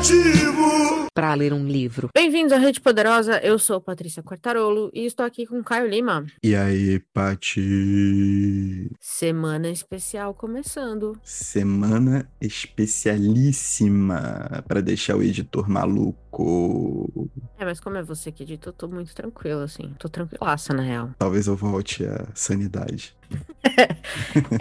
demetivo. Para ler um livro. Bem-vindos à Rede Poderosa, eu sou Patrícia Quartarolo e estou aqui com Caio Lima. E aí, Pati? Semana especial começando. Semana especialíssima para deixar o editor maluco. É, mas como é você que edita, eu tô muito tranquila, assim. Tô tranquilaça, na real. Talvez eu volte à sanidade.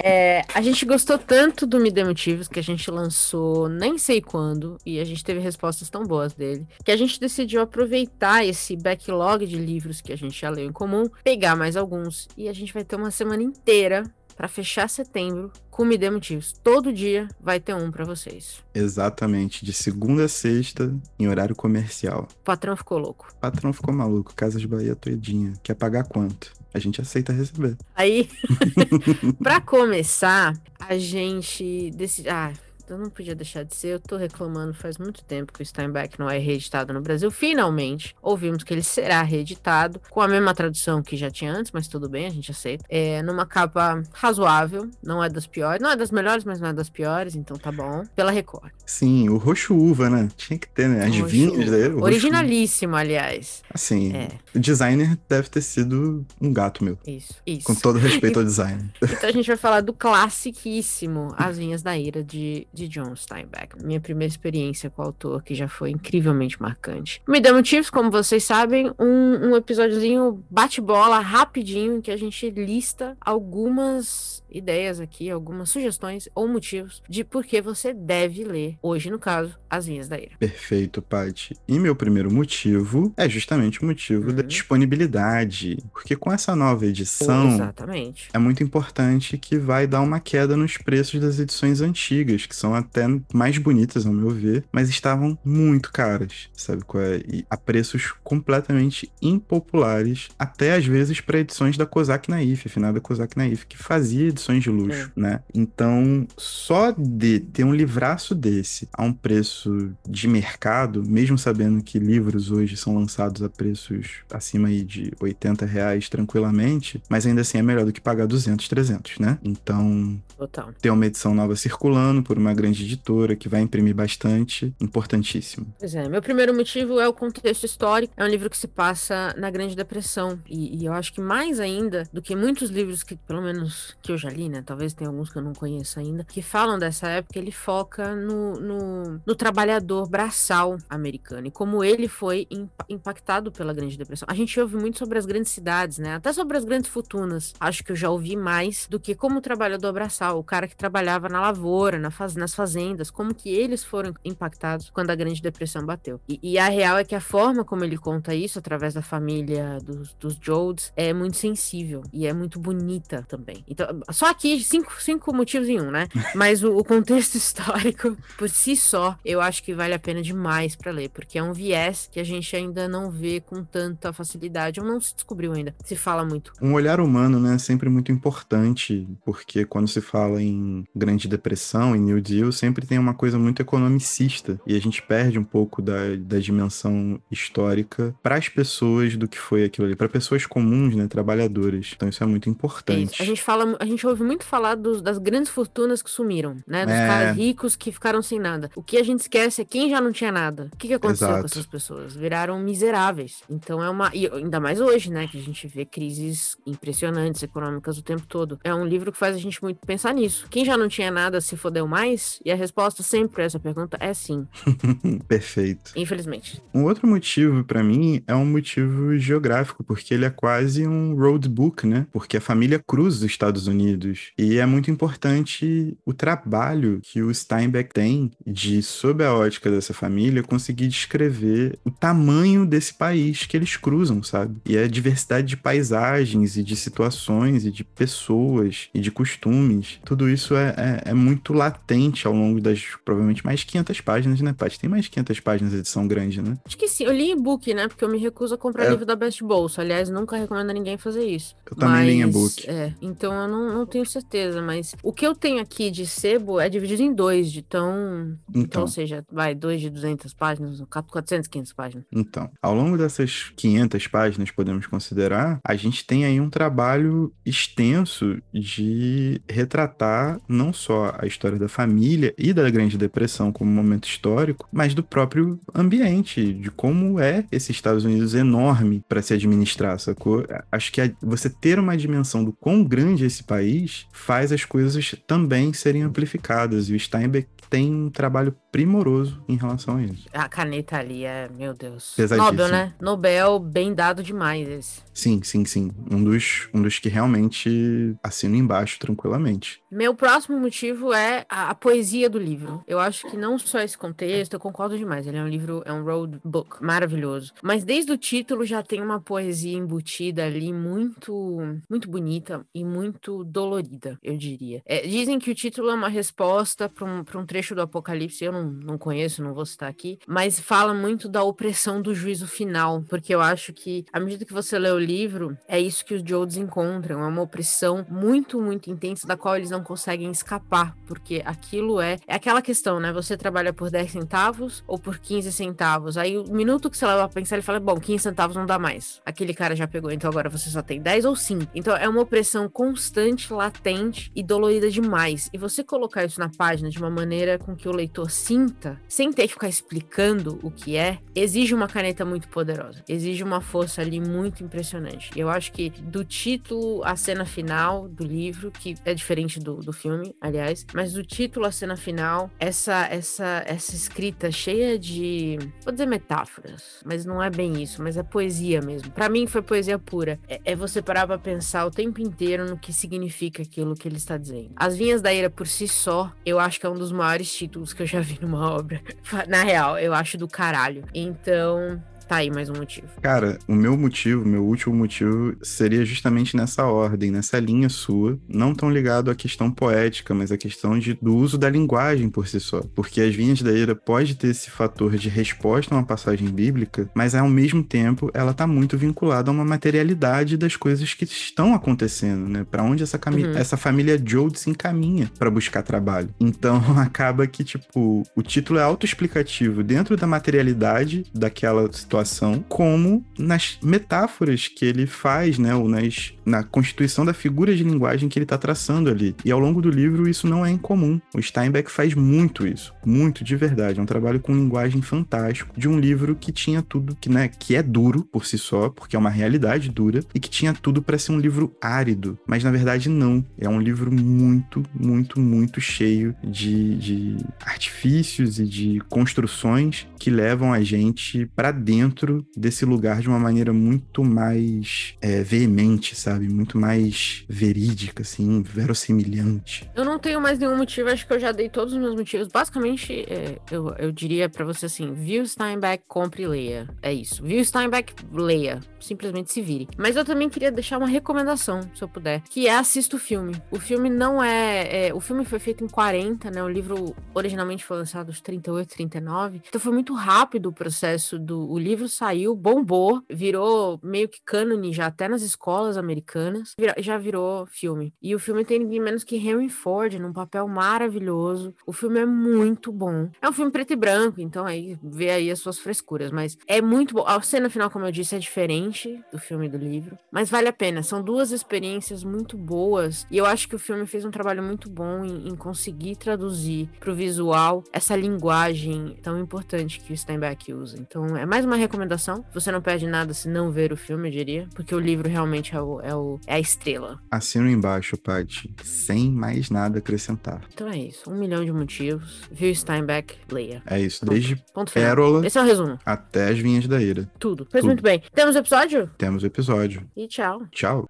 É, a gente gostou tanto do Me Dê Motivos que a gente lançou nem sei quando e a gente teve respostas tão boas dele que a gente decidiu aproveitar esse backlog de livros que a gente já leu em comum, pegar mais alguns e a gente vai ter uma semana inteira para fechar setembro com Me Dê Motivos. Todo dia vai ter um para vocês. Exatamente, de segunda a sexta, em horário comercial. O patrão ficou louco. O patrão ficou maluco, Casas Bahia Toedinha. Quer pagar quanto? A gente aceita receber. Aí, para começar, a gente decidiu. Ah, eu não podia deixar de ser. Eu tô reclamando faz muito tempo que o Steinbeck não é reeditado no Brasil. Finalmente, ouvimos que ele será reeditado com a mesma tradução que já tinha antes, mas tudo bem, a gente aceita. É numa capa razoável, não é das piores, não é das melhores, mas não é das piores, então tá bom. Pela Record. Sim, o roxo uva, né? Tinha que ter, né? As vinhas dele. Originalíssimo, aliás. Assim, É. o designer deve ter sido um gato meu. Isso, isso. Com todo respeito ao designer. Então a gente vai falar do classiquíssimo As Vinhas da Ira de, de John Steinbeck. Minha primeira experiência com o autor, que já foi incrivelmente marcante. Me dê motivos, como vocês sabem, um, um episódiozinho bate-bola rapidinho em que a gente lista algumas ideias aqui, algumas sugestões ou motivos de por que você deve ler, hoje no caso, As Vinhas da Ira. Perfeito, Paty. E meu primeiro motivo é justamente o motivo da Uhum. disponibilidade. Porque com essa nova edição, Exatamente. é muito importante que vai dar uma queda nos preços das edições antigas, que são até mais bonitas, ao meu ver, mas estavam muito caras, sabe qual é? E a preços completamente impopulares, até às vezes para edições da Kozak Naif, afinada Kozak Naif, que fazia edições de luxo, né? Então, só de ter um livraço desse a um preço de mercado, mesmo sabendo que livros hoje são lançados a preços acima aí de 80 reais tranquilamente, mas ainda assim é melhor do que pagar 200, 300, né? Então, Total. ter uma edição nova circulando por uma grande editora que vai imprimir bastante, importantíssimo. Pois é, meu primeiro motivo é o contexto histórico. É um livro que se passa na Grande Depressão. E, e eu acho que mais ainda do que muitos livros que, pelo menos, que eu já li, né? Talvez tenha alguns que eu não conheço ainda, que falam dessa época, ele foca no, no, no trabalhador braçal americano e como ele foi impa- impactado pela Grande Depressão. A gente ouve muito sobre as grandes cidades, né? Até sobre as grandes fortunas. Acho que eu já ouvi mais do que como o trabalhador braçal, o cara que trabalhava na lavoura, na faz, nas fazendas, como que eles foram impactados quando a Grande Depressão bateu. E, e a real é que a forma como ele conta isso, através da família dos, dos Jodes, é muito sensível e é muito bonita também. Então, só aqui, cinco, cinco motivos em um, né? Mas o, o contexto histórico, por si só, eu acho que vale a pena demais para ler, porque é um viés que a gente ainda não vê com tanta facilidade, ou não se descobriu ainda. Se fala muito. Um olhar humano, né, é sempre muito importante, porque quando se fala em Grande Depressão, em New Deal, sempre tem uma coisa muito economicista, e a gente perde um pouco da, da dimensão histórica para as pessoas do que foi aquilo ali, para pessoas comuns, né, trabalhadoras. Então isso é muito importante. isso. A gente fala, a gente ouve muito falar dos- das grandes fortunas que sumiram, né? Dos É. caras ricos que ficaram sem nada. O que a gente esquece é quem já não tinha nada. O que, que aconteceu com Exato. essas pessoas? Viraram miseráveis. Então é uma. E ainda mais hoje, né? Que a gente vê crises impressionantes econômicas o tempo todo. É um livro que faz a gente muito pensar nisso. Quem já não tinha nada se fodeu mais? E a resposta sempre pra essa pergunta é sim. Perfeito. Infelizmente. Um outro motivo para mim é um motivo geográfico, porque ele é quase um roadbook, né? Porque a família cruza os Estados Unidos e é muito importante o trabalho que o Steinbeck tem de, sob a ótica dessa família, conseguir descrever o tamanho desse país que eles cruzam, sabe? E a diversidade de paisagens e de situações e de pessoas e de costumes. Tudo isso é, é, é muito latente ao longo das provavelmente mais 500 páginas, né, Paty? Tem mais 500 páginas de edição grande, né? Acho que sim. Eu li e-book, né? Porque eu me recuso a comprar É. livro da Best Bolsa. Aliás, nunca recomendo a ninguém fazer isso. Eu também li em Mas, e-book. É, então eu não, não tenho certeza, mas o que eu tenho aqui de sebo é dividido em dois, de tão. Então, Então, ou seja, vai, dois de 200 páginas, 400, 500 páginas. então, ao longo dessas 500 páginas, podemos considerar, a gente tem aí um trabalho extenso de retratar não só a história da família, e da Grande Depressão como momento histórico, mas do próprio ambiente, de como é esse Estados Unidos enorme para se administrar, sacou? Acho que você ter uma dimensão do quão grande é esse país faz as coisas também serem amplificadas. E o Steinbeck tem um trabalho primoroso em relação a isso. A caneta ali é, meu Deus. Nobel, né? Nobel, bem dado demais esse. Sim, sim, sim. Um dos, um dos que realmente assino embaixo tranquilamente. Meu próximo motivo é a, a, poesia do livro. Eu acho que não só esse contexto, eu concordo demais. Ele é um livro, é um road book maravilhoso. Mas desde o título já tem uma poesia embutida ali muito, muito bonita e muito dolorida, eu diria. É, dizem que o título é uma resposta para um, um trecho do Apocalipse. Eu não não, conheço, não vou citar aqui, mas fala muito da opressão do juízo final, porque eu acho que, à medida que você lê o livro, é isso que os Jodes encontram, é uma opressão muito, muito intensa, da qual eles não conseguem escapar, porque aquilo é, é aquela questão, né? Você trabalha por 10 centavos ou por 15 centavos, aí o minuto que você leva pra pensar, ele fala, bom, 15 centavos não dá mais, aquele cara já pegou, então agora você só tem 10 ou 5. Então é uma opressão constante, latente e dolorida demais, e você colocar isso na página de uma maneira com que o leitor sinta, sem ter que ficar explicando o que é, exige uma caneta muito poderosa. Exige uma força ali muito impressionante. Eu acho que do título à cena final do livro, que é diferente do, do filme, aliás, mas do título à cena final, essa, essa, essa escrita cheia de. Vou dizer metáforas, mas não é bem isso, mas é poesia mesmo. Para mim foi poesia pura. É, é você parar pra pensar o tempo inteiro no que significa aquilo que ele está dizendo. As Vinhas da Ira por si só, eu acho que é um dos maiores títulos que eu já vi numa obra. Na real, eu acho do caralho. Então, Tá aí mais um motivo. Cara, o meu motivo, meu último motivo, seria justamente nessa ordem, nessa linha sua, não tão ligado à questão poética, mas à questão de, do uso da linguagem por si só. Porque as vinhas da ira pode ter esse fator de resposta a uma passagem bíblica, mas ao mesmo tempo ela tá muito vinculada a uma materialidade das coisas que estão acontecendo, né? Para onde essa, uhum. essa família Jode se encaminha para buscar trabalho. Então acaba que, tipo, o título é autoexplicativo dentro da materialidade daquela situação situação, como nas metáforas que ele faz, né, ou nas, na constituição da figura de linguagem que ele está traçando ali. E ao longo do livro isso não é incomum. O Steinbeck faz muito isso, muito de verdade. É um trabalho com linguagem fantástico de um livro que tinha tudo que, né, que é duro por si só, porque é uma realidade dura e que tinha tudo para ser um livro árido, mas na verdade não. É um livro muito, muito, muito cheio de, de artifícios e de construções que levam a gente para dentro dentro desse lugar de uma maneira muito mais é, veemente, sabe? Muito mais verídica, assim, verossimilhante. Eu não tenho mais nenhum motivo, acho que eu já dei todos os meus motivos. Basicamente, é, eu, eu diria para você assim: viu Steinbeck, compre e leia. É isso. Viu Steinbeck, leia. Simplesmente se vire. Mas eu também queria deixar uma recomendação, se eu puder, que é assista o filme. O filme não é, é. o filme foi feito em 40, né? O livro originalmente foi lançado aos 38, 39. Então foi muito rápido o processo do. O livro livro saiu, bombou, virou meio que cânone já até nas escolas americanas, já virou filme. E o filme tem ninguém menos que Henry Ford num papel maravilhoso. O filme é muito bom. É um filme preto e branco, então aí vê aí as suas frescuras, mas é muito bom. A cena final, como eu disse, é diferente do filme e do livro, mas vale a pena. São duas experiências muito boas e eu acho que o filme fez um trabalho muito bom em, em conseguir traduzir para o visual essa linguagem tão importante que o Steinbeck usa. Então é mais uma recomendação. Você não perde nada se não ver o filme, eu diria. Porque o livro realmente é, o, é, o, é a estrela. Assino embaixo, Paty. Sem mais nada acrescentar. Então é isso. Um milhão de motivos. Viu Steinbeck, leia. É isso. Desde Ponto Pérola. Esse é o resumo. Até as vinhas da ira. Tudo. Fez Tudo. muito bem. Temos episódio? Temos episódio. E tchau. Tchau.